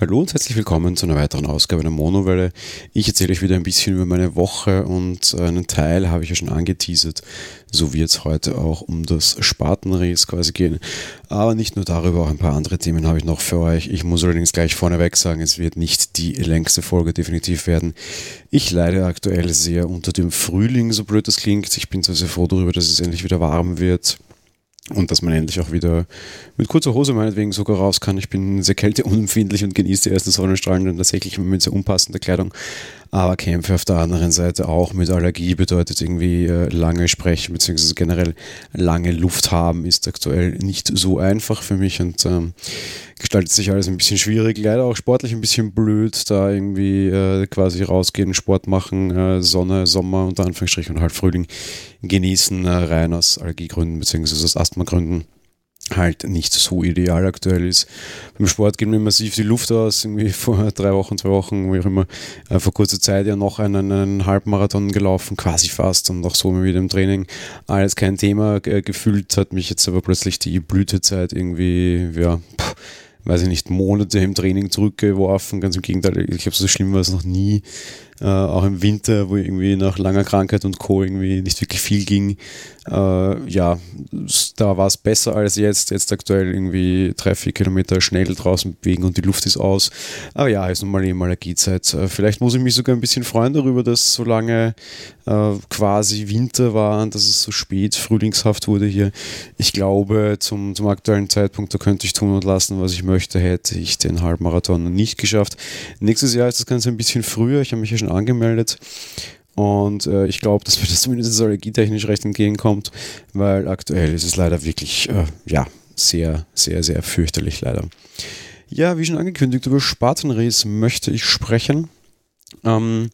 Hallo und herzlich willkommen zu einer weiteren Ausgabe der Monowelle. Ich erzähle euch wieder ein bisschen über meine Woche und einen Teil habe ich ja schon angeteasert. So wird es heute auch um das Spatenries quasi gehen. Aber nicht nur darüber, auch ein paar andere Themen habe ich noch für euch. Ich muss allerdings gleich vorneweg sagen, es wird nicht die längste Folge definitiv werden. Ich leide aktuell sehr unter dem Frühling, so blöd das klingt. Ich bin zwar sehr froh darüber, dass es endlich wieder warm wird und dass man endlich auch wieder mit kurzer Hose meinetwegen sogar raus kann. Ich bin sehr kälteunempfindlich und genieße die ersten Sonnenstrahlen dann tatsächlich mit sehr unpassender Kleidung aber kämpfe auf der anderen Seite auch mit Allergie, bedeutet irgendwie äh, lange sprechen, beziehungsweise generell lange Luft haben, ist aktuell nicht so einfach für mich und ähm, gestaltet sich alles ein bisschen schwierig, leider auch sportlich ein bisschen blöd, da irgendwie äh, quasi rausgehen, Sport machen, äh, Sonne, Sommer unter Anführungsstrichen und halt Frühling genießen, äh, rein aus Allergiegründen beziehungsweise aus Asthmagründen halt nicht so ideal aktuell ist. Beim Sport geht mir massiv die Luft aus, irgendwie vor drei Wochen, zwei Wochen, wie auch immer, äh, vor kurzer Zeit ja noch einen, einen Halbmarathon gelaufen, quasi fast und auch so immer wieder im Training. Alles kein Thema, äh, gefühlt hat mich jetzt aber plötzlich die Blütezeit irgendwie, ja, pff, weiß ich nicht, Monate im Training zurückgeworfen. Ganz im Gegenteil, ich glaube, so schlimm war es noch nie. Äh, auch im Winter, wo irgendwie nach langer Krankheit und Co. irgendwie nicht wirklich viel ging. Äh, ja, da war es besser als jetzt. Jetzt aktuell irgendwie drei, vier Kilometer schnell draußen bewegen und die Luft ist aus. Aber ja, ist nun mal eben Allergiezeit. Äh, vielleicht muss ich mich sogar ein bisschen freuen darüber, dass so lange äh, quasi Winter war und dass es so spät frühlingshaft wurde hier. Ich glaube, zum, zum aktuellen Zeitpunkt, da könnte ich tun und lassen, was ich möchte, hätte ich den Halbmarathon nicht geschafft. Nächstes Jahr ist das Ganze ein bisschen früher. Ich habe mich ja schon schon angemeldet. Und äh, ich glaube, dass mir das zumindest allergietechnisch recht entgegenkommt, weil aktuell ist es leider wirklich, äh, ja, sehr, sehr, sehr fürchterlich leider. Ja, wie schon angekündigt, über Spatenries möchte ich sprechen. Ähm,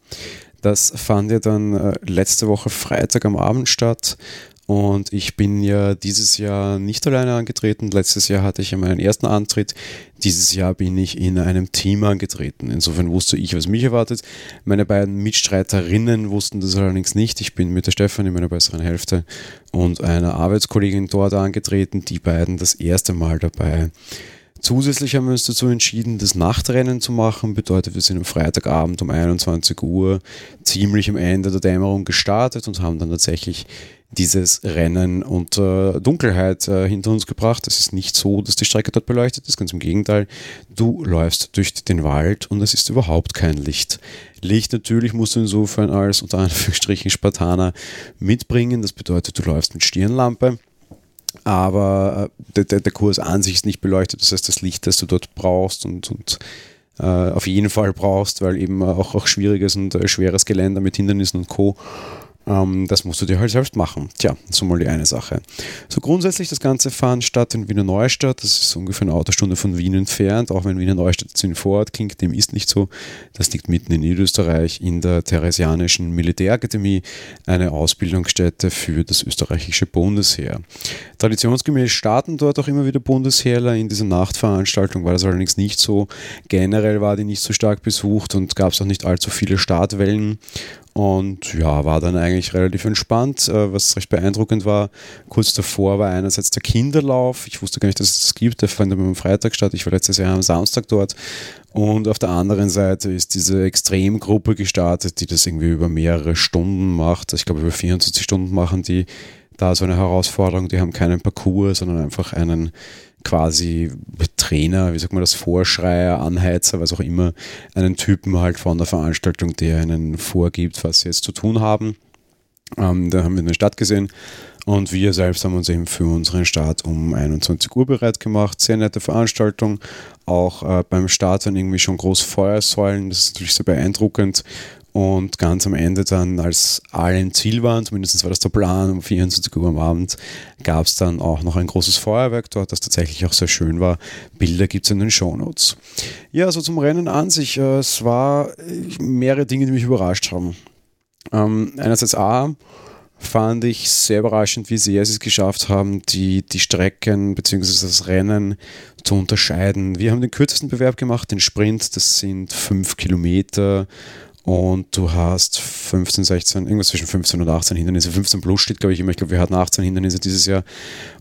das fand ja dann äh, letzte Woche Freitag am Abend statt. Und ich bin ja dieses Jahr nicht alleine angetreten. Letztes Jahr hatte ich ja meinen ersten Antritt. Dieses Jahr bin ich in einem Team angetreten. Insofern wusste ich, was mich erwartet. Meine beiden Mitstreiterinnen wussten das allerdings nicht. Ich bin mit der Stefanie, meiner besseren Hälfte, und einer Arbeitskollegin dort angetreten. Die beiden das erste Mal dabei. Zusätzlich haben wir uns dazu entschieden, das Nachtrennen zu machen. Bedeutet, wir sind am Freitagabend um 21 Uhr ziemlich am Ende der Dämmerung gestartet und haben dann tatsächlich dieses Rennen unter Dunkelheit äh, hinter uns gebracht. Es ist nicht so, dass die Strecke dort beleuchtet ist, ganz im Gegenteil. Du läufst durch den Wald und es ist überhaupt kein Licht. Licht natürlich musst du insofern als unter Anführungsstrichen Spartaner mitbringen. Das bedeutet, du läufst mit Stirnlampe. Aber äh, der, der, Kurs an sich ist nicht beleuchtet. Das heißt, das Licht, das du dort brauchst und, und äh, auf jeden Fall brauchst, weil eben auch, auch schwieriges und äh, schweres Gelände mit Hindernissen und Co ähm, das musst du dir halt selbst machen. Tja, so mal die eine Sache. So grundsätzlich das Ganze fand statt in Wiener Neustadt. Das ist ungefähr eine Autostunde von Wien entfernt. Auch wenn Wiener Neustadt jetzt in Vorort klingt, dem ist nicht so. Das liegt mitten in Niederösterreich in der Theresianischen Militärakademie, eine Ausbildungsstätte für das österreichische Bundesheer. Traditionsgemäß starten dort auch immer wieder Bundesheerler. In dieser Nachtveranstaltung war das allerdings nicht so. Generell war die nicht so stark besucht und gab es auch nicht allzu viele Startwellen. Und ja, war dann eigentlich relativ entspannt. Äh, was recht beeindruckend war, kurz davor war einerseits der Kinderlauf. Ich wusste gar nicht, dass es das gibt. Der fand am Freitag statt. Ich war letztes Jahr am Samstag dort. Und auf der anderen Seite ist diese Extremgruppe gestartet, die das irgendwie über mehrere Stunden macht. Ich glaube, über 24 Stunden machen die da so eine Herausforderung. Die haben keinen Parcours, sondern einfach einen quasi Trainer, wie sagt man das, Vorschreier, Anheizer, was auch immer, einen Typen halt von der Veranstaltung, der ihnen vorgibt, was sie jetzt zu tun haben. Ähm, da haben wir in der Stadt gesehen und wir selbst haben uns eben für unseren Start um 21 Uhr bereit gemacht. Sehr nette Veranstaltung. Auch äh, beim Start dann irgendwie schon groß Feuersäulen. Das ist natürlich sehr beeindruckend. Und ganz am Ende dann, als alle im Ziel waren, zumindest war das der Plan, um 24 Uhr am Abend, gab es dann auch noch ein großes Feuerwerk dort, das tatsächlich auch sehr schön war. Bilder gibt es in den Shownotes. Ja, so zum Rennen an sich. Äh, es war mehrere Dinge, die mich überrascht haben. Ähm, einerseits A, fand ich sehr überraschend, wie sehr sie es geschafft haben, die, die Strecken bzw. das Rennen zu unterscheiden. Wir haben den kürzesten Bewerb gemacht, den Sprint, das sind fünf Kilometer und du hast 15, 16, irgendwas zwischen 15 und 18 Hindernisse. 15 plus steht, glaube ich, immer. Ich glaube, wir hatten 18 Hindernisse dieses Jahr.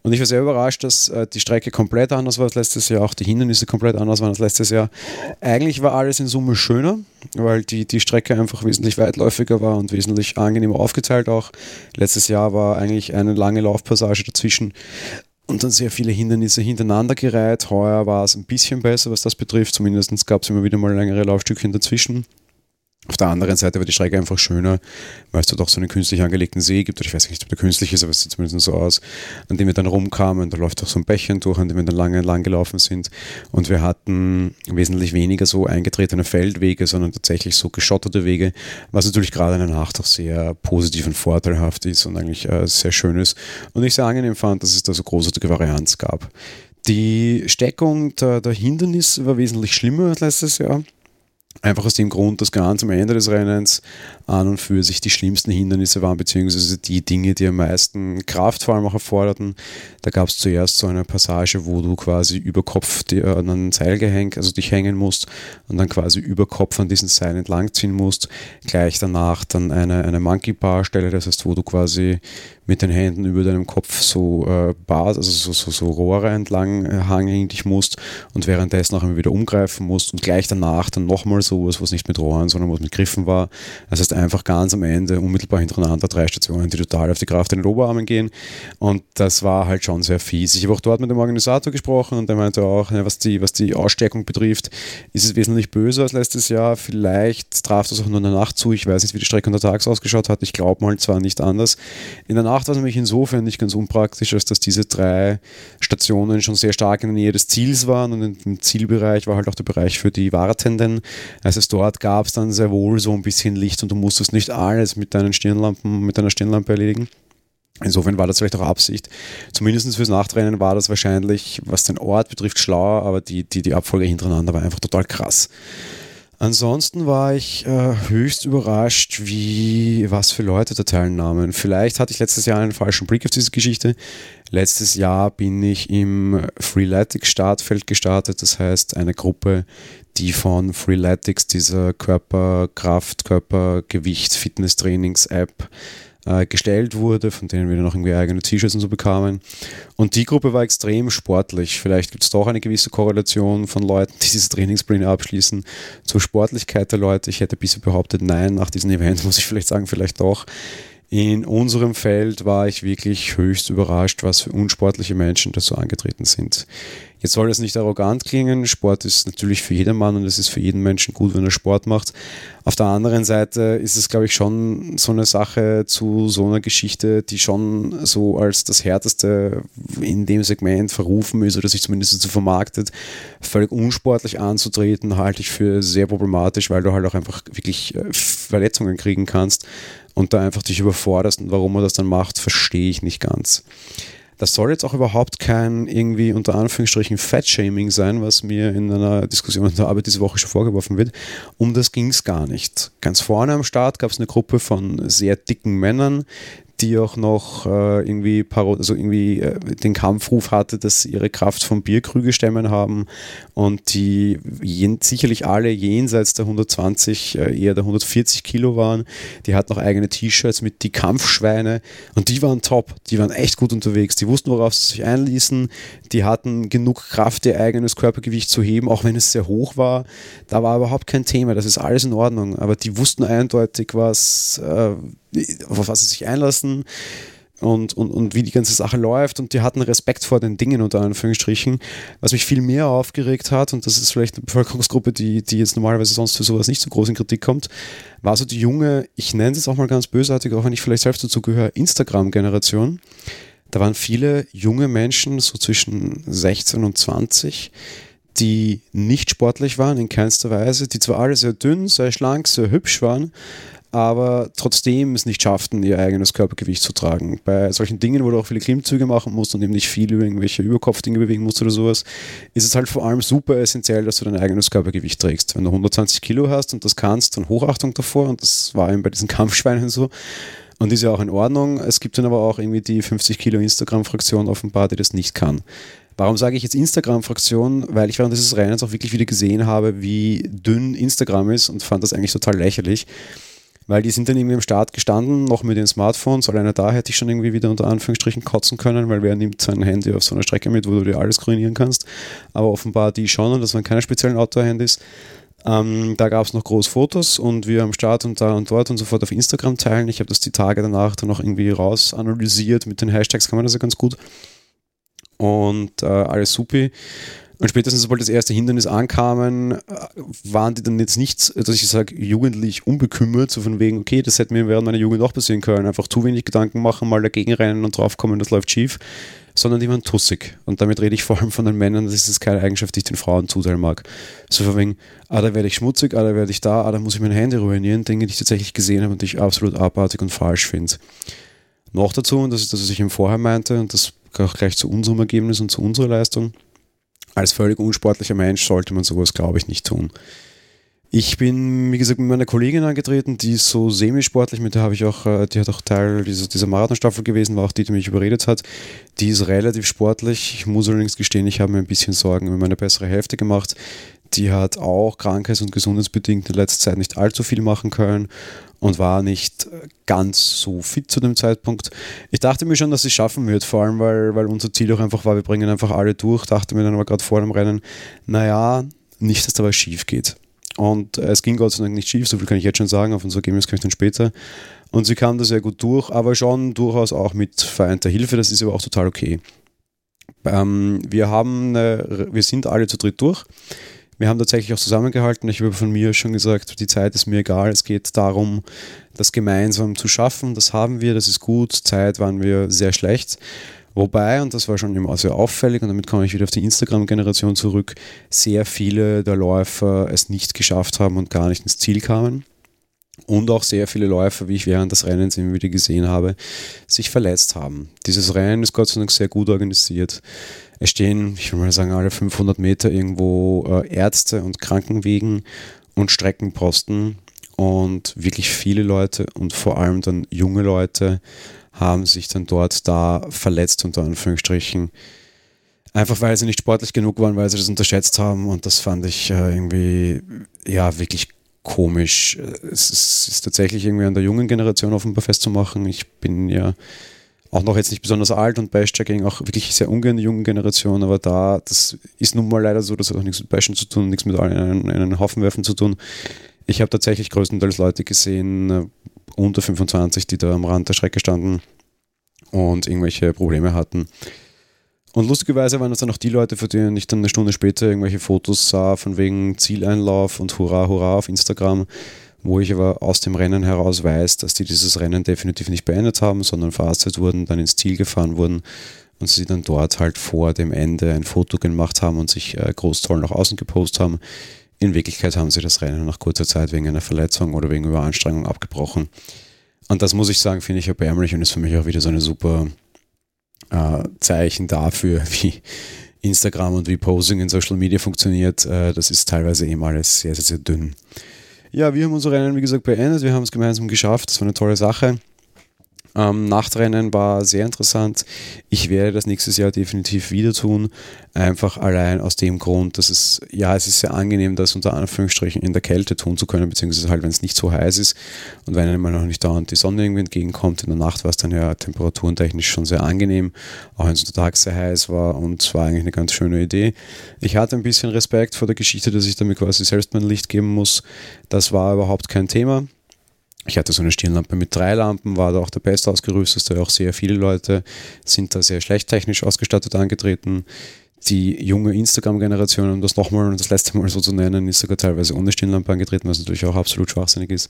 Und ich war sehr überrascht, dass äh, die Strecke komplett anders war als letztes Jahr, auch die Hindernisse komplett anders waren als letztes Jahr. Eigentlich war alles in Summe schöner, weil die, die Strecke einfach wesentlich weitläufiger war und wesentlich angenehmer aufgeteilt auch. Letztes Jahr war eigentlich eine lange Laufpassage dazwischen und dann sehr viele Hindernisse hintereinander gereiht. Heuer war es ein bisschen besser, was das betrifft. Zumindest gab es immer wieder mal längere Laufstückchen dazwischen. Auf der anderen Seite war die Strecke einfach schöner, weil es dort auch so einen künstlich angelegten See gibt, ich weiß nicht, ob der künstlich ist, aber es sieht zumindest so aus, an dem wir dann rumkamen. Da läuft auch so ein Bächchen durch, an dem wir dann lange entlang gelaufen sind. Und wir hatten wesentlich weniger so eingetretene Feldwege, sondern tatsächlich so geschotterte Wege, was natürlich gerade in der Nacht auch sehr positiv und vorteilhaft ist und eigentlich äh, sehr schön ist. Und ich sehr angenehm fand, dass es da so großartige Varianz gab. Die Steckung der, der Hindernisse war wesentlich schlimmer als letztes Jahr. Einfach aus dem Grund, dass ganz am Ende des Rennens an und für sich die schlimmsten Hindernisse waren, beziehungsweise die Dinge, die am meisten Kraft vor allem auch erforderten. Da gab es zuerst so eine Passage, wo du quasi über Kopf an ein Seil gehängt, also dich hängen musst und dann quasi über Kopf an diesen Seil entlangziehen musst. Gleich danach dann eine, eine Monkey Bar Stelle, das heißt, wo du quasi mit den Händen über deinem Kopf so äh, Bars, also so, so, so Rohre entlang äh, dich musst und währenddessen auch immer wieder umgreifen musst und gleich danach dann nochmal sowas, was nicht mit Rohren, sondern was mit Griffen war. Das heißt einfach ganz am Ende unmittelbar hintereinander drei Stationen, die total auf die Kraft in den Oberarmen gehen und das war halt schon sehr fies. Ich habe auch dort mit dem Organisator gesprochen und der meinte auch, was, die, was die Ausstärkung betrifft, ist es wesentlich böser als letztes Jahr. Vielleicht traf das auch nur in der Nacht zu. Ich weiß nicht, wie die Strecke untertags ausgeschaut hat. Ich glaube mal zwar nicht anders. In der Nacht war es nämlich insofern nicht ganz unpraktisch, als dass diese drei Stationen schon sehr stark in der Nähe des Ziels waren und im Zielbereich war halt auch der Bereich für die Wartenden. Also dort gab es dann sehr wohl so ein bisschen Licht und musstest nicht alles mit deinen Stirnlampen, mit deiner Stirnlampe erledigen. Insofern war das vielleicht auch Absicht. Zumindest fürs Nachtrennen war das wahrscheinlich, was den Ort betrifft, schlauer, aber die, die, die Abfolge hintereinander war einfach total krass. Ansonsten war ich äh, höchst überrascht, wie was für Leute da teilnahmen. Vielleicht hatte ich letztes Jahr einen falschen Blick auf diese Geschichte. Letztes Jahr bin ich im Freeletics Startfeld gestartet, das heißt eine Gruppe, die von Freeletics, dieser Körperkraft, Körpergewicht, Fitnesstrainings-App, äh, gestellt wurde, von denen wir dann auch irgendwie eigene T-Shirts und so bekamen. Und die Gruppe war extrem sportlich. Vielleicht gibt es doch eine gewisse Korrelation von Leuten, die diese Trainingspläne abschließen, zur Sportlichkeit der Leute. Ich hätte bisher behauptet, nein, nach diesem Event muss ich vielleicht sagen, vielleicht doch. In unserem Feld war ich wirklich höchst überrascht, was für unsportliche Menschen da so angetreten sind. Jetzt soll das nicht arrogant klingen. Sport ist natürlich für jedermann und es ist für jeden Menschen gut, wenn er Sport macht. Auf der anderen Seite ist es, glaube ich, schon so eine Sache zu so einer Geschichte, die schon so als das Härteste in dem Segment verrufen ist oder sich zumindest so vermarktet. Völlig unsportlich anzutreten, halte ich für sehr problematisch, weil du halt auch einfach wirklich äh, Verletzungen kriegen kannst und da einfach dich überforderst und warum man das dann macht, verstehe ich nicht ganz. Das soll jetzt auch überhaupt kein irgendwie unter Anführungsstrichen Fat-Shaming sein, was mir in einer Diskussion in der Arbeit diese Woche schon vorgeworfen wird. Um das ging es gar nicht. Ganz vorne am Start gab es eine Gruppe von sehr dicken Männern, die auch noch äh, irgendwie, also irgendwie äh, den Kampfruf hatte, dass ihre Kraft vom Bierkrüge stemmen haben und die sicherlich alle jenseits der 120, äh, eher der 140 Kilo waren. Die hatten noch eigene T-Shirts mit die Kampfschweine und die waren top, die waren echt gut unterwegs. Die wussten, worauf sie sich einließen. Die hatten genug Kraft, ihr eigenes Körpergewicht zu heben, auch wenn es sehr hoch war. Da war überhaupt kein Thema, das ist alles in Ordnung. Aber die wussten eindeutig, was äh, auf was sie sich einlassen und, und, und wie die ganze Sache läuft und die hatten Respekt vor den Dingen unter Anführungsstrichen. Was mich viel mehr aufgeregt hat, und das ist vielleicht eine Bevölkerungsgruppe, die, die jetzt normalerweise sonst für sowas nicht so groß in Kritik kommt, war so die junge, ich nenne es jetzt auch mal ganz bösartig, auch wenn ich vielleicht selbst dazu gehöre, Instagram-Generation. Da waren viele junge Menschen, so zwischen 16 und 20, die nicht sportlich waren in keinster Weise, die zwar alle sehr dünn, sehr schlank, sehr hübsch waren, aber trotzdem es nicht schafften, ihr eigenes Körpergewicht zu tragen. Bei solchen Dingen, wo du auch viele Klimmzüge machen musst und eben nicht viel über irgendwelche Überkopfdinge bewegen musst oder sowas, ist es halt vor allem super essentiell, dass du dein eigenes Körpergewicht trägst. Wenn du 120 Kilo hast und das kannst, dann Hochachtung davor und das war eben bei diesen Kampfschweinen so. Und ist ja auch in Ordnung. Es gibt dann aber auch irgendwie die 50 Kilo Instagram-Fraktion offenbar, die das nicht kann. Warum sage ich jetzt Instagram-Fraktion? Weil ich während dieses Rennens auch wirklich wieder gesehen habe, wie dünn Instagram ist und fand das eigentlich total lächerlich. Weil die sind dann irgendwie am Start gestanden, noch mit den Smartphones. Alleine da hätte ich schon irgendwie wieder unter Anführungsstrichen kotzen können, weil wer nimmt sein Handy auf so einer Strecke mit, wo du dir alles koordinieren kannst. Aber offenbar die schon und das waren keine speziellen Outdoor-Handys. Ähm, da gab es noch groß Fotos und wir am Start und da und dort und sofort auf Instagram teilen. Ich habe das die Tage danach dann noch irgendwie raus analysiert. Mit den Hashtags kann man das ja ganz gut. Und äh, alles supi. Und spätestens, sobald das erste Hindernis ankamen, äh, waren die dann jetzt nicht, dass ich sage, jugendlich unbekümmert, so von wegen, okay, das hätte mir während meiner Jugend auch passieren können. Einfach zu wenig Gedanken machen, mal dagegen rennen und draufkommen, das läuft schief. Sondern die waren tussig. Und damit rede ich vor allem von den Männern, das ist keine Eigenschaft, die ich den Frauen zuteilen mag. So von wegen, ah, da werde ich schmutzig, ah, da werde ich da, ah, da muss ich meine Hände ruinieren. Dinge, die ich tatsächlich gesehen habe und die ich absolut abartig und falsch finde. Noch dazu, und das ist das, was ich ihm vorher meinte, und das auch gleich zu unserem Ergebnis und zu unserer Leistung als völlig unsportlicher Mensch sollte man sowas, glaube ich, nicht tun. Ich bin, wie gesagt, mit meiner Kollegin angetreten, die ist so semisportlich, mit der habe ich auch, äh, die hat auch Teil dieser, dieser Marathonstaffel gewesen, war auch die, die mich überredet hat. Die ist relativ sportlich. Ich muss allerdings gestehen, ich habe mir ein bisschen Sorgen über meine bessere Hälfte gemacht. Die hat auch krankheits- und gesundheitsbedingt in letzter Zeit nicht allzu viel machen können und war nicht ganz so fit zu dem Zeitpunkt. Ich dachte mir schon, dass sie es schaffen wird, vor allem weil, weil unser Ziel auch einfach war, wir bringen einfach alle durch. Dachte mir dann aber gerade vor dem Rennen, naja, nicht, dass da was schief geht. Und es ging Gott sei Dank nicht schief, so viel kann ich jetzt schon sagen, auf unser Ergebnis komme ich dann später. Und sie kam da sehr gut durch, aber schon durchaus auch mit vereinter Hilfe, das ist aber auch total okay. Ähm, wir, haben eine, wir sind alle zu dritt durch. Wir haben tatsächlich auch zusammengehalten. Ich habe von mir schon gesagt, die Zeit ist mir egal. Es geht darum, das gemeinsam zu schaffen. Das haben wir, das ist gut. Zeit waren wir sehr schlecht. Wobei, und das war schon immer sehr auffällig, und damit komme ich wieder auf die Instagram-Generation zurück, sehr viele der Läufer es nicht geschafft haben und gar nicht ins Ziel kamen. Und auch sehr viele Läufer, wie ich während des Rennens immer wieder gesehen habe, sich verletzt haben. Dieses Rennen ist Gott sei Dank sehr gut organisiert. Es stehen, ich will mal sagen, alle 500 Meter irgendwo äh, Ärzte und Krankenwegen und Streckenposten und wirklich viele Leute und vor allem dann junge Leute haben sich dann dort da verletzt, unter Anführungsstrichen. Einfach weil sie nicht sportlich genug waren, weil sie das unterschätzt haben und das fand ich äh, irgendwie, ja, wirklich komisch. Es ist, ist, tatsächlich irgendwie an der jungen Generation offenbar festzumachen. Ich bin ja auch noch jetzt nicht besonders alt und basht dagegen auch wirklich sehr ungern die jungen Generation, aber da, das ist nun mal leider so, das hat auch nichts mit Bashen zu tun, nichts mit einen, in einen Haufen werfen zu tun. Ich habe tatsächlich größtenteils Leute gesehen, äh, unter 25, die da am Rand der Strecke standen und irgendwelche Probleme hatten. Und lustigerweise waren das dann auch die Leute, für die ich dann eine Stunde später irgendwelche Fotos sah, von wegen Zieleinlauf und Hurra, Hurra auf Instagram, wo ich aber aus dem Rennen heraus weiß, dass die dieses Rennen definitiv nicht beendet haben, sondern verhastet wurden, dann ins Ziel gefahren wurden und sie dann dort halt vor dem Ende ein Foto gemacht haben und sich äh, groß toll nach außen gepostet haben. In Wirklichkeit haben sie das Rennen nach kurzer Zeit wegen einer Verletzung oder wegen Überanstrengung abgebrochen. Und das muss ich sagen, finde ich erbärmlich und ist für mich auch wieder so eine super äh, Zeichen dafür, wie Instagram und wie Posing in Social Media funktioniert. Äh, das ist teilweise eben alles sehr, sehr, sehr dünn. Ja, wir haben unser Rennen, wie gesagt, beendet. Wir haben es gemeinsam geschafft. Das war eine tolle Sache. Ähm, Nachtrennen war sehr interessant. Ich werde das nächstes Jahr definitiv wieder tun. Einfach allein aus dem Grund, dass es, ja, es ist sehr angenehm, das unter Anführungsstrichen in der Kälte tun zu können, beziehungsweise halt, wenn es nicht so heiß ist und wenn einem noch nicht dauernd die Sonne irgendwie entgegenkommt. In der Nacht war es dann ja temperaturentechnisch schon sehr angenehm, auch wenn es untertags sehr heiß war und es war eigentlich eine ganz schöne Idee. Ich hatte ein bisschen Respekt vor der Geschichte, dass ich damit quasi selbst mein Licht geben muss. Das war überhaupt kein Thema. Ich hatte so eine Stirnlampe mit drei Lampen, war da auch der best ausgerüstete. Auch sehr viele Leute sind da sehr schlecht technisch ausgestattet angetreten. Die junge Instagram-Generation, um das nochmal und das letzte Mal so zu nennen, ist sogar teilweise ohne Stirnlampe angetreten, was natürlich auch absolut schwachsinnig ist.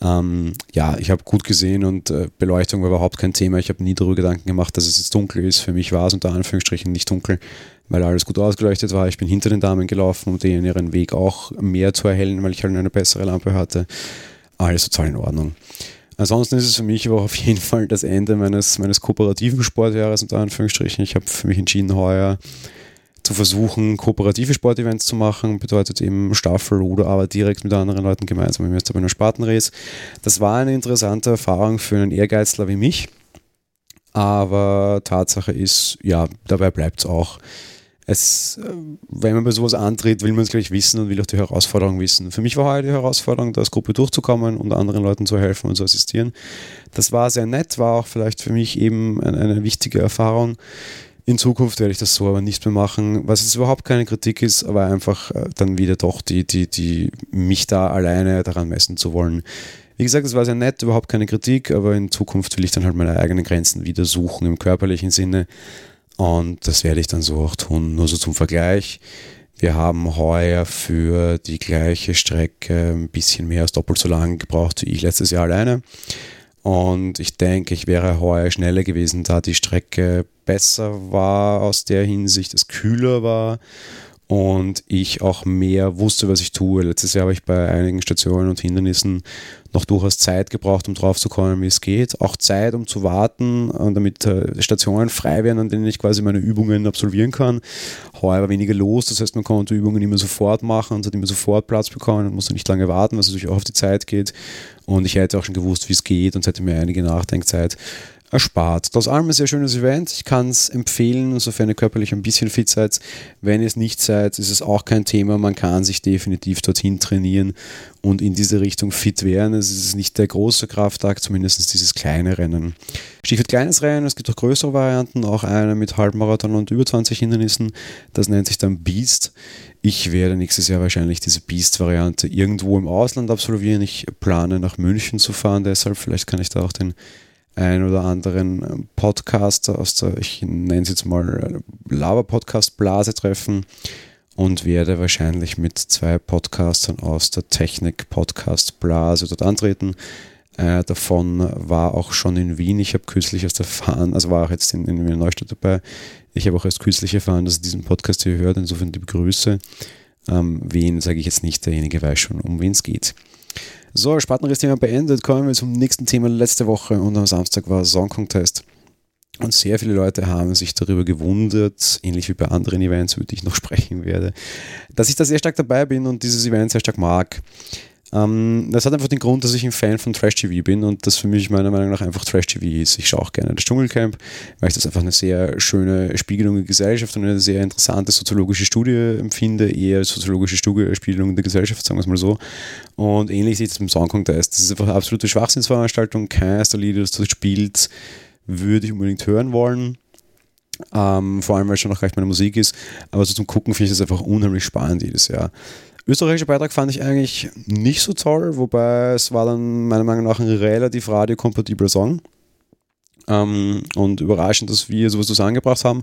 Ähm, ja, ich habe gut gesehen und äh, Beleuchtung war überhaupt kein Thema. Ich habe nie darüber Gedanken gemacht, dass es jetzt dunkel ist. Für mich war es unter Anführungsstrichen nicht dunkel, weil alles gut ausgeleuchtet war. Ich bin hinter den Damen gelaufen, um denen ihren Weg auch mehr zu erhellen, weil ich halt eine bessere Lampe hatte alles total in Ordnung. Ansonsten ist es für mich aber auf jeden Fall das Ende meines, meines kooperativen Sportjahres, unter Anführungsstrichen. Ich habe für mich entschieden, heuer zu versuchen, kooperative Sportevents zu machen, bedeutet eben Staffel oder aber direkt mit anderen Leuten gemeinsam im jetzt bei einer Spartanrace. Das war eine interessante Erfahrung für einen Ehrgeizler wie mich. Aber Tatsache ist, ja, dabei bleibt es auch. Es, äh, wenn man bei sowas antritt, will man es gleich wissen und will auch die Herausforderung wissen. Für mich war heute die Herausforderung, da als Gruppe durchzukommen und anderen Leuten zu helfen und zu assistieren. Das war sehr nett, war auch vielleicht für mich eben eine, eine wichtige Erfahrung. In Zukunft werde ich das so aber nicht mehr machen, was jetzt überhaupt keine Kritik ist, aber einfach äh, dann wieder doch die, die, die mich da alleine daran messen zu wollen. Wie gesagt, es war sehr nett, überhaupt keine Kritik, aber in Zukunft will ich dann halt meine eigenen Grenzen wieder suchen im körperlichen Sinne. Und das werde ich dann so auch tun. Nur so zum Vergleich. Wir haben heuer für die gleiche Strecke ein bisschen mehr als doppelt so lange gebraucht wie ich letztes Jahr alleine. Und ich denke, ich wäre heuer schneller gewesen, da die Strecke besser war aus der Hinsicht, es kühler war und ich auch mehr wusste, was ich tue. Letztes Jahr habe ich bei einigen Stationen und Hindernissen noch durchaus Zeit gebraucht, um drauf zu kommen, wie es geht. Auch Zeit, um zu warten, damit äh, Stationen frei werden, an denen ich quasi meine Übungen absolvieren kann. Heuer war weniger los, das heißt, man konnte Übungen immer sofort machen und hat immer sofort Platz bekommen und musste nicht lange warten, was natürlich auch auf die Zeit geht. Und ich hätte auch schon gewusst, wie es geht und hätte mir einige Nachdenkzeit erspart. Das allem ein sehr schönes Event. Ich kann es empfehlen, sofern ihr körperlich ein bisschen fit seid. Wenn ihr es nicht seid, ist es auch kein Thema. Man kann sich definitiv dorthin trainieren und in diese Richtung fit werden. Es ist nicht der große Krafttag, zumindest dieses kleine Rennen. Stichwort kleines Rennen, es gibt auch größere Varianten, auch eine mit Halbmarathon und über 20 Hindernissen. Das nennt sich dann Beast. Ich werde nächstes Jahr wahrscheinlich diese Beast-Variante irgendwo im Ausland absolvieren. Ich plane nach München zu fahren, deshalb vielleicht kann ich da auch den ein oder anderen ähm, Podcaster aus der, ich nenne es jetzt mal äh, Lava-Podcast-Blase treffen und werde wahrscheinlich mit zwei Podcastern aus der Technik-Podcast-Blase dort antreten. Einer davon war auch schon in Wien. Ich habe kürzlich erst erfahren, also war auch jetzt in, in Neustadt dabei. Ich habe auch erst kürzlich erfahren, dass er diesen Podcast hier hört. Insofern die Begrüße. Ähm, wen sage ich jetzt nicht, derjenige weiß schon, um wen es geht. So, Spartenriss-Thema beendet. Kommen wir zum nächsten Thema letzte Woche und am Samstag war Song Contest. Und sehr viele Leute haben sich darüber gewundert, ähnlich wie bei anderen Events, über die ich noch sprechen werde, dass ich da sehr stark dabei bin und dieses Event sehr stark mag. Ähm, das hat einfach den Grund, dass ich ein Fan von Trash TV bin und das für mich meiner Meinung nach einfach Trash TV ist. Ich schaue auch gerne das Dschungelcamp, weil ich das einfach eine sehr schöne Spiegelung der Gesellschaft und eine sehr interessante soziologische Studie empfinde, eher soziologische Studie, Spiegelung der Gesellschaft, sagen wir es mal so. Und ähnlich sieht es beim Song Contest. Das ist einfach eine absolute Schwachsinnsveranstaltung. Keines der Lieder, das dort spielt, würde ich unbedingt hören wollen. Ähm, vor allem, weil es schon noch gleich meine Musik ist. Aber so zum Gucken finde ich das einfach unheimlich spannend jedes Jahr. Österreichischer Beitrag fand ich eigentlich nicht so toll, wobei es war dann meiner Meinung nach ein relativ radiokompatibler Song. Ähm, und überraschend, dass wir sowas zusammengebracht haben.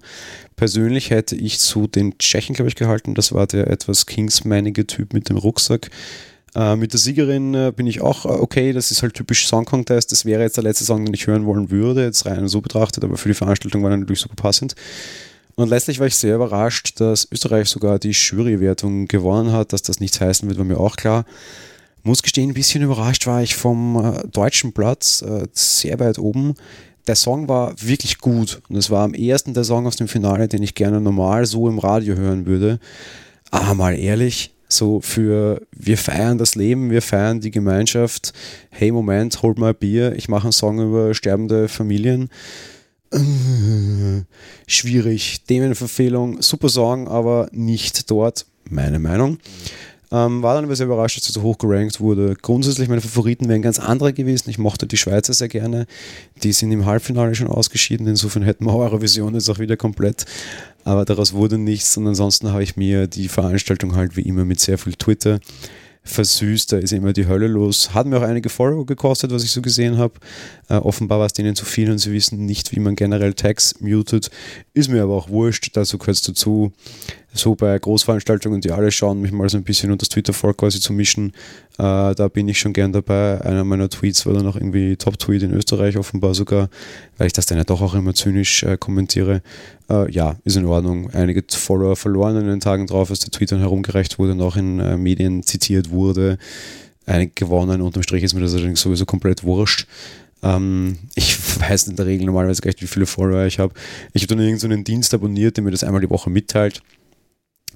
Persönlich hätte ich zu den Tschechen, glaube ich, gehalten. Das war der etwas kingsmanige Typ mit dem Rucksack. Äh, mit der Siegerin äh, bin ich auch äh, okay. Das ist halt typisch Song Contest. Das wäre jetzt der letzte Song, den ich hören wollen würde, jetzt rein so betrachtet, aber für die Veranstaltung war er natürlich super passend. Und letztlich war ich sehr überrascht, dass Österreich sogar die Jurywertung gewonnen hat. Dass das nichts heißen wird, war mir auch klar. Muss gestehen, ein bisschen überrascht war ich vom äh, deutschen Platz, äh, sehr weit oben. Der Song war wirklich gut und es war am ersten der Song aus dem Finale, den ich gerne normal so im Radio hören würde. Aber mal ehrlich, so für wir feiern das Leben, wir feiern die Gemeinschaft. Hey Moment, holt mal Bier, ich mache einen Song über sterbende Familien schwierig. Themenverfehlung, super Song, aber nicht dort, meine Meinung. Ähm, war dann aber sehr überrascht, dass er so hoch gerankt wurde. Grundsätzlich meine Favoriten wären ganz andere gewesen. Ich mochte die Schweizer sehr gerne. Die sind im Halbfinale schon ausgeschieden. Insofern hätten wir Eurovision jetzt auch wieder komplett. Aber daraus wurde nichts. Und ansonsten habe ich mir die Veranstaltung halt wie immer mit sehr viel Twitter versüßt, da ist immer die Hölle los. Hat mir auch einige Follower gekostet, was ich so gesehen habe. Äh, offenbar war es denen zu viel und sie wissen nicht, wie man generell Tags mutet. Ist mir aber auch wurscht, dazu gehört es dazu so bei Großveranstaltungen, die alle schauen, mich mal so ein bisschen unter das Twitter-Volk quasi zu mischen. Äh, da bin ich schon gern dabei. Einer meiner Tweets war dann auch irgendwie Top-Tweet in Österreich offenbar sogar, weil ich das dann ja doch auch immer zynisch äh, kommentiere. Äh, ja, ist in Ordnung. Einige Follower verloren in den Tagen drauf, als der Tweet dann herumgereicht wurde und auch in äh, Medien zitiert wurde. Einige gewonnen. Unterm Strich ist mir das allerdings sowieso komplett wurscht. Ähm, ich weiß in der Regel normalerweise gar nicht, wie viele Follower ich habe. Ich habe dann irgendeinen so Dienst abonniert, der mir das einmal die Woche mitteilt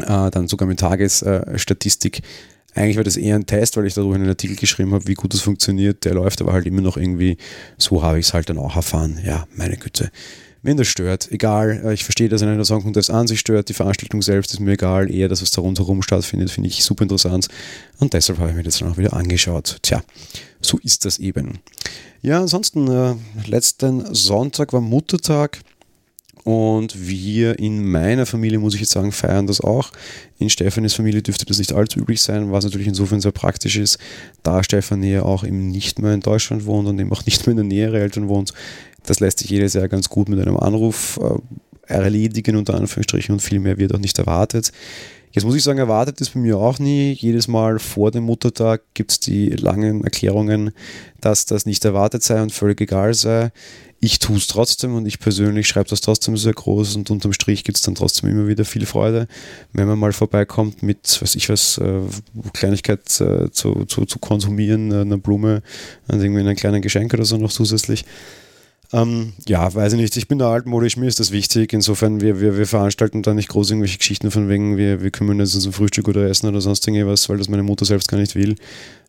äh, dann sogar mit Tagesstatistik eigentlich war das eher ein Test, weil ich darüber einen Artikel geschrieben habe, wie gut das funktioniert. Der läuft aber halt immer noch irgendwie, so habe ich es halt dann auch erfahren. Ja, meine Güte. Wenn das stört, egal, äh, ich verstehe, dass einer Song Contest an sich stört, die Veranstaltung selbst ist mir egal, eher das, was da rundherum stattfindet, finde ich super interessant und deshalb habe ich mir das dann auch wieder angeschaut. Tja, so ist das eben. Ja, ansonsten, äh, letzten Sonntag war Muttertag. Und wir in meiner Familie, muss ich jetzt sagen, feiern das auch. In Stefanis Familie dürfte das nicht allzu üblich sein, was natürlich insofern sehr praktisch ist, da Stefanie ja auch eben nicht mehr in Deutschland wohnt und eben auch nicht mehr in der Nähe ihrer Eltern wohnt. Das lässt sich jedes Jahr ganz gut mit einem Anruf äh, erledigen, unter Anführungsstrichen, und viel mehr wird auch nicht erwartet. Jetzt muss ich sagen, erwartet ist bei mir auch nie. Jedes Mal vor dem Muttertag gibt es die langen Erklärungen, dass das nicht erwartet sei und völlig egal sei ich tue es trotzdem und ich persönlich schreibe das trotzdem sehr groß und unterm Strich gibt es dann trotzdem immer wieder viel Freude, wenn man mal vorbeikommt mit, was ich was, äh, Kleinigkeit äh, zu, zu, zu konsumieren, äh, eine Blume und irgendwie einen kleinen Geschenk oder so noch zusätzlich. Ähm, ja, weiß ich nicht. Ich bin da altmodisch, mir ist das wichtig. Insofern, wir, wir, wir veranstalten da nicht groß irgendwelche Geschichten von wegen, wir, wir kümmern uns um Frühstück oder Essen oder sonst irgendwas, weil das meine Mutter selbst gar nicht will.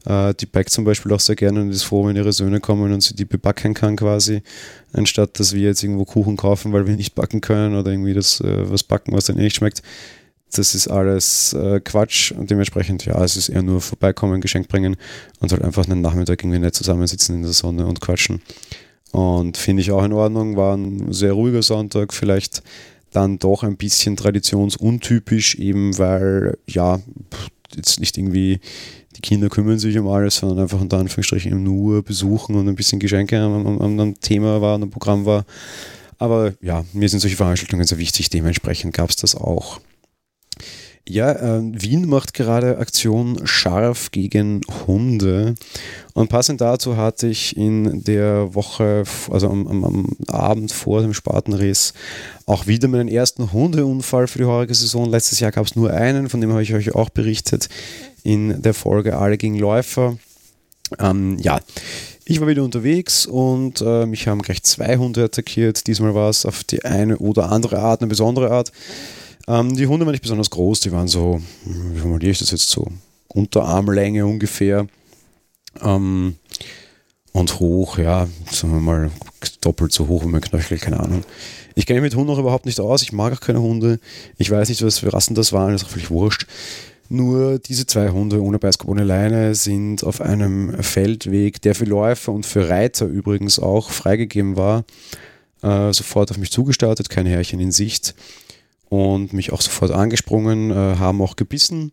Äh, die backt zum Beispiel auch sehr gerne und ist froh, wenn ihre Söhne kommen und sie die bebacken kann quasi, anstatt dass wir jetzt irgendwo Kuchen kaufen, weil wir nicht backen können oder irgendwie das äh, was backen, was dann eh nicht schmeckt. Das ist alles äh, Quatsch und dementsprechend, ja, es ist eher nur vorbeikommen, Geschenk bringen und halt einfach einen Nachmittag irgendwie nett zusammensitzen in der Sonne und quatschen. Und finde ich auch in Ordnung, war ein sehr ruhiger Sonntag, vielleicht dann doch ein bisschen traditionsuntypisch, eben weil, ja, jetzt nicht irgendwie die Kinder kümmern sich um alles, sondern einfach unter Anführungsstrichen nur besuchen und ein bisschen Geschenke am, am, am Thema war, am Programm war. Aber ja, mir sind solche Veranstaltungen sehr wichtig, dementsprechend gab es das auch. Ja, äh, Wien macht gerade Aktion scharf gegen Hunde. Und passend dazu hatte ich in der Woche, also am, am, am Abend vor dem Spatenriss, auch wieder meinen ersten Hundeunfall für die heurige Saison. Letztes Jahr gab es nur einen, von dem habe ich euch auch berichtet in der Folge Alle gegen Läufer. Ähm, ja, ich war wieder unterwegs und äh, mich haben gleich zwei Hunde attackiert. Diesmal war es auf die eine oder andere Art, eine besondere Art. Ähm, die Hunde waren nicht besonders groß, die waren so, wie formuliere ich das jetzt so, Unterarmlänge ungefähr. Ähm, und hoch, ja, sagen wir mal doppelt so hoch wie mein Knöchel, keine Ahnung. Ich kenne mich mit Hunden auch überhaupt nicht aus, ich mag auch keine Hunde. Ich weiß nicht, was für Rassen das waren, das ist auch völlig wurscht. Nur diese zwei Hunde ohne Beißkorb, ohne Leine sind auf einem Feldweg, der für Läufer und für Reiter übrigens auch freigegeben war, äh, sofort auf mich zugestartet, kein Härchen in Sicht und mich auch sofort angesprungen, äh, haben auch gebissen.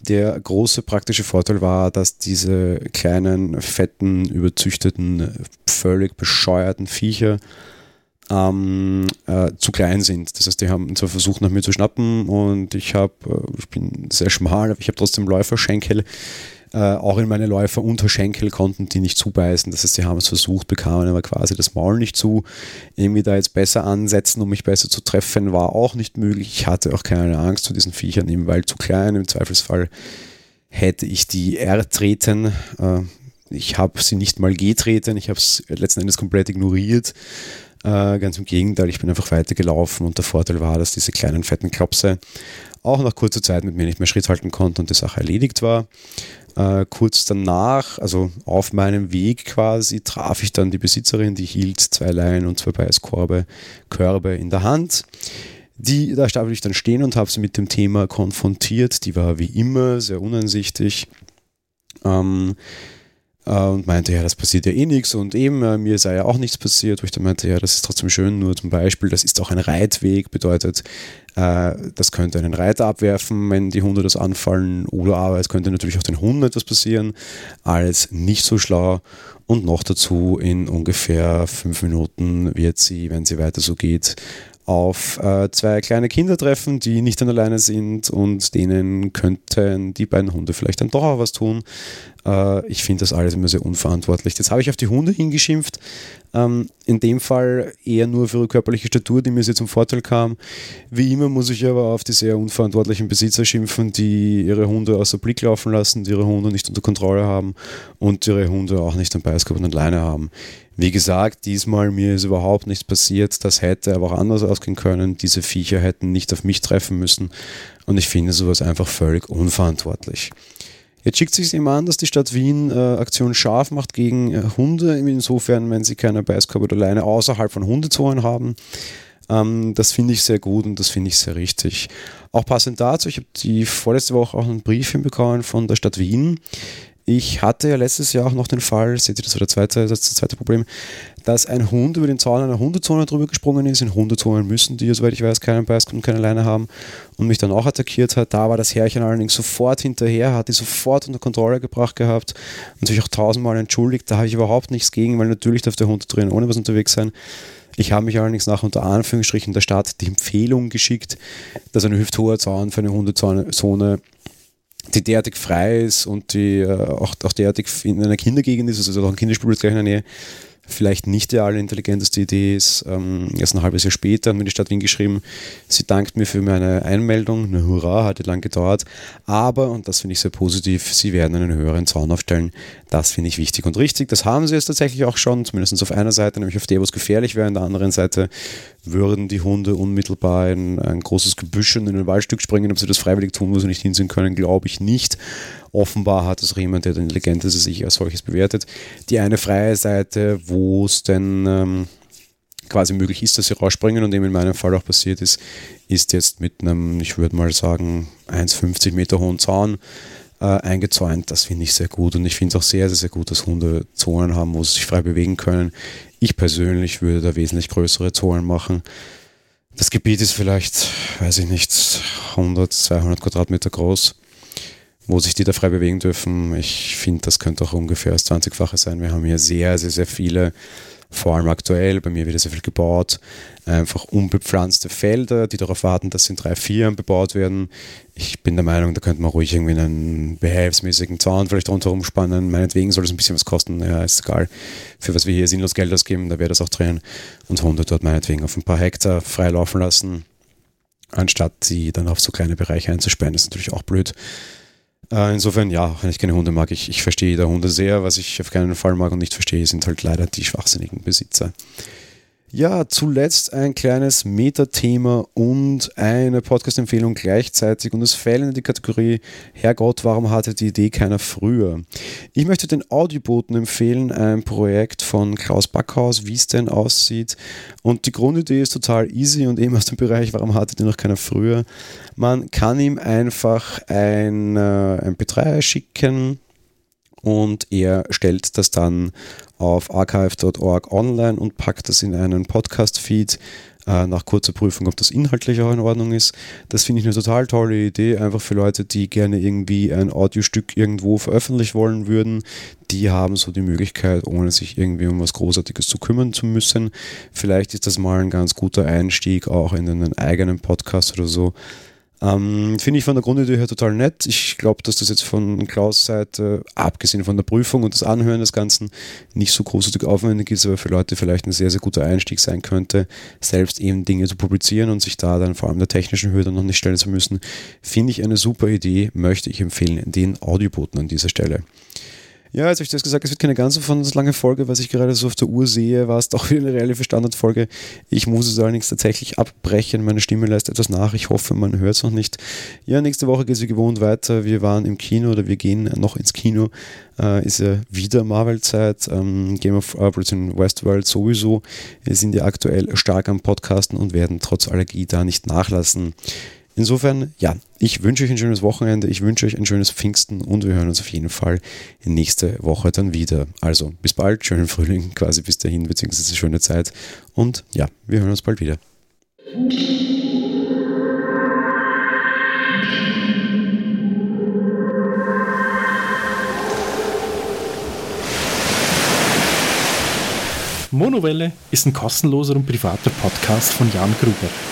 Der große praktische Vorteil war, dass diese kleinen, fetten, überzüchteten, völlig bescheuerten Viecher ähm, äh, zu klein sind. Das heißt, die haben zwar versucht, nach mir zu schnappen und ich habe, äh, ich bin sehr schmal, aber ich habe trotzdem Läuferschenkel äh, auch in meine Läufer unter Schenkel konnten die nicht zubeißen. Das heißt, sie haben es versucht, bekamen aber quasi das Maul nicht zu. Irgendwie da jetzt besser ansetzen, um mich besser zu treffen, war auch nicht möglich. Ich hatte auch keine Angst vor diesen Viechern, eben weil zu klein. Im Zweifelsfall hätte ich die ertreten. Äh, ich habe sie nicht mal getreten, ich habe es letzten Endes komplett ignoriert. Äh, ganz im Gegenteil, ich bin einfach weitergelaufen und der Vorteil war, dass diese kleinen fetten Klopse auch nach kurzer Zeit mit mir nicht mehr Schritt halten konnten und die Sache erledigt war. Äh, kurz danach, also auf meinem Weg quasi, traf ich dann die Besitzerin, die hielt zwei Leinen und zwei Beißkorbe Körbe in der Hand. Die, da stand ich dann stehen und habe sie mit dem Thema konfrontiert. Die war wie immer sehr uneinsichtig. Ähm, äh, und meinte, ja, das passiert ja eh nichts und eben, äh, mir sei ja auch nichts passiert, wo ich dann meinte, ja, das ist trotzdem schön, nur zum Beispiel, das ist auch ein Reitweg, bedeutet, äh, das könnte einen Reiter abwerfen, wenn die Hunde das anfallen, oder aber es könnte natürlich auch den Hunden etwas passieren, als nicht so schlau. Und noch dazu, in ungefähr fünf Minuten wird sie, wenn sie weiter so geht, auf äh, zwei kleine Kinder treffen, die nicht alleine sind und denen könnten die beiden Hunde vielleicht dann doch auch was tun. Äh, ich finde das alles immer sehr unverantwortlich. Jetzt habe ich auf die Hunde hingeschimpft. Ähm, in dem Fall eher nur für ihre körperliche Statur, die mir sehr zum Vorteil kam. Wie immer muss ich aber auf die sehr unverantwortlichen Besitzer schimpfen, die ihre Hunde außer Blick laufen lassen, die ihre Hunde nicht unter Kontrolle haben und ihre Hunde auch nicht am Beißkorb und alleine haben. Wie gesagt, diesmal mir ist überhaupt nichts passiert. Das hätte aber auch anders ausgehen können. Diese Viecher hätten nicht auf mich treffen müssen. Und ich finde sowas einfach völlig unverantwortlich. Jetzt schickt sich eben an, dass die Stadt Wien äh, Aktion scharf macht gegen äh, Hunde, insofern, wenn sie keine Beißkörbe oder Leine außerhalb von Hundezonen haben. Ähm, das finde ich sehr gut und das finde ich sehr richtig. Auch passend dazu, ich habe die vorletzte Woche auch einen Brief hinbekommen von der Stadt Wien. Ich hatte ja letztes Jahr auch noch den Fall, seht ihr, das war der zweite, das, das zweite Problem, dass ein Hund über den Zaun einer Hundezone drüber gesprungen ist. In Hundezonen müssen die, soweit ich weiß, keinen Beiß und keine Leine haben und mich dann auch attackiert hat. Da war das Herrchen allerdings sofort hinterher, hat die sofort unter Kontrolle gebracht gehabt und sich auch tausendmal entschuldigt. Da habe ich überhaupt nichts gegen, weil natürlich darf der Hund drin ohne was unterwegs sein. Ich habe mich allerdings nach unter Anführungsstrichen der Stadt die Empfehlung geschickt, dass ein hüfthoher Zaun für eine Hundezone die derartig frei ist und die äh, auch, auch derartig in einer Kindergegend ist, also auch ein Kinderspielplatz gleich in der Nähe, vielleicht nicht die allerintelligenteste Idee ist. Ähm, erst ein halbes Jahr später hat mir die Stadt Wien geschrieben, sie dankt mir für meine Einmeldung. Eine Hurra, hat lang gedauert. Aber, und das finde ich sehr positiv, sie werden einen höheren Zaun aufstellen. Das finde ich wichtig und richtig. Das haben sie jetzt tatsächlich auch schon, zumindest auf einer Seite, nämlich auf der, wo es gefährlich wäre. An der anderen Seite würden die Hunde unmittelbar in ein großes Gebüsch und in ein Waldstück springen. Ob sie das freiwillig tun, wo sie nicht hinsehen können, glaube ich nicht. Offenbar hat es auch jemand, der intelligent ist, sich als solches bewertet. Die eine freie Seite, wo es denn ähm, quasi möglich ist, dass sie rausspringen und eben in meinem Fall auch passiert ist, ist jetzt mit einem, ich würde mal sagen, 1,50 Meter hohen Zaun äh, eingezäunt. Das finde ich sehr gut und ich finde es auch sehr, sehr, sehr gut, dass Hunde Zonen haben, wo sie sich frei bewegen können. Ich persönlich würde da wesentlich größere Zonen machen. Das Gebiet ist vielleicht, weiß ich nicht, 100, 200 Quadratmeter groß wo sich die da frei bewegen dürfen. Ich finde, das könnte auch ungefähr das 20-fache sein. Wir haben hier sehr, sehr, sehr viele, vor allem aktuell, bei mir wird sehr viel gebaut, einfach unbepflanzte Felder, die darauf warten, dass in drei, vier bebaut werden. Ich bin der Meinung, da könnte man ruhig irgendwie einen behelfsmäßigen Zaun vielleicht rundherum spannen. Meinetwegen soll es ein bisschen was kosten. Ja, ist egal. Für was wir hier sinnlos Geld ausgeben, da wäre das auch drin. Und Hunde dort meinetwegen auf ein paar Hektar frei laufen lassen, anstatt sie dann auf so kleine Bereiche einzusperren. Das ist natürlich auch blöd. Äh, insofern, ja, wenn ich keine Hunde mag, ich, ich verstehe da Hunde sehr. Was ich auf keinen Fall mag und nicht verstehe, sind halt leider die schwachsinnigen Besitzer. Ja, zuletzt ein kleines Metathema und eine Podcast-Empfehlung gleichzeitig und es fällt in die Kategorie Herrgott, warum hatte die Idee keiner früher? Ich möchte den Audioboten empfehlen, ein Projekt von Klaus Backhaus, wie es denn aussieht. Und die Grundidee ist total easy und eben aus dem Bereich, warum hatte die noch keiner früher? Man kann ihm einfach ein äh, MP3 schicken und er stellt das dann auf archive.org online und packt das in einen Podcast-Feed äh, nach kurzer Prüfung, ob das inhaltlich auch in Ordnung ist. Das finde ich eine total tolle Idee, einfach für Leute, die gerne irgendwie ein Audiostück irgendwo veröffentlichen wollen würden. Die haben so die Möglichkeit, ohne sich irgendwie um was Großartiges zu kümmern zu müssen. Vielleicht ist das mal ein ganz guter Einstieg auch in einen eigenen Podcast oder so. Ähm, Finde ich von der Grundidee her total nett. Ich glaube, dass das jetzt von Klaus Seite, abgesehen von der Prüfung und das Anhören des Ganzen, nicht so großartig aufwendig ist, aber für Leute vielleicht ein sehr, sehr guter Einstieg sein könnte, selbst eben Dinge zu publizieren und sich da dann vor allem der technischen Hürde noch nicht stellen zu müssen. Finde ich eine super Idee, möchte ich empfehlen, den Audioboten an dieser Stelle. Ja, jetzt habe ich das gesagt, es wird keine ganz so lange Folge, was ich gerade so auf der Uhr sehe, war es doch wieder eine relative Standardfolge. Ich muss es allerdings tatsächlich abbrechen. Meine Stimme lässt etwas nach. Ich hoffe, man hört es noch nicht. Ja, nächste Woche geht es wie gewohnt weiter. Wir waren im Kino oder wir gehen noch ins Kino. Äh, ist ja wieder Marvel-Zeit. Ähm, Game of Thrones in Westworld sowieso. Wir sind ja aktuell stark am Podcasten und werden trotz Allergie da nicht nachlassen. Insofern, ja, ich wünsche euch ein schönes Wochenende, ich wünsche euch ein schönes Pfingsten und wir hören uns auf jeden Fall nächste Woche dann wieder. Also bis bald, schönen Frühling quasi bis dahin, beziehungsweise schöne Zeit und ja, wir hören uns bald wieder. Monowelle ist ein kostenloser und privater Podcast von Jan Gruber.